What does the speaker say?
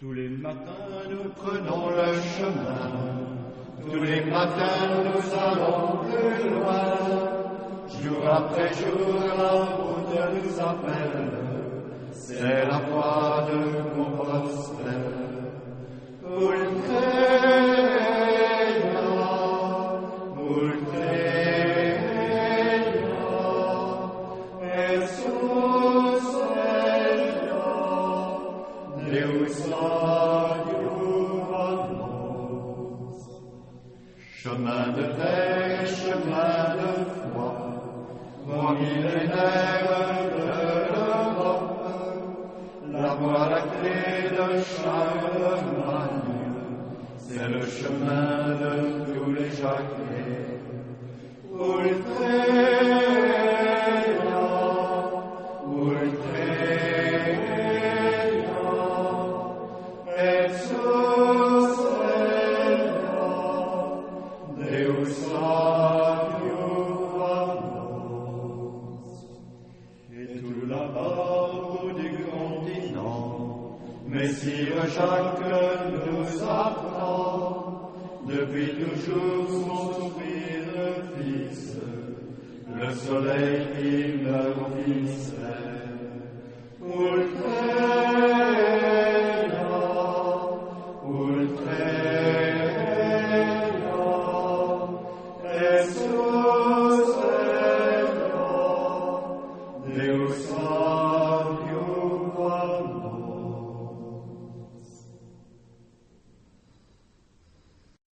Tous les matins nous prenons le chemin, tous les matins nous allons plus loin. Jour après jour la route nous appelle, c'est la voie de Compostelle. Ultreia, Ultreia, Chemin de paix, chemin de foi, mon millénaire de l'Europe, la voie lactée de Charlemagne, c'est le chemin de tous les jacquets. Le soleil qui au mystère.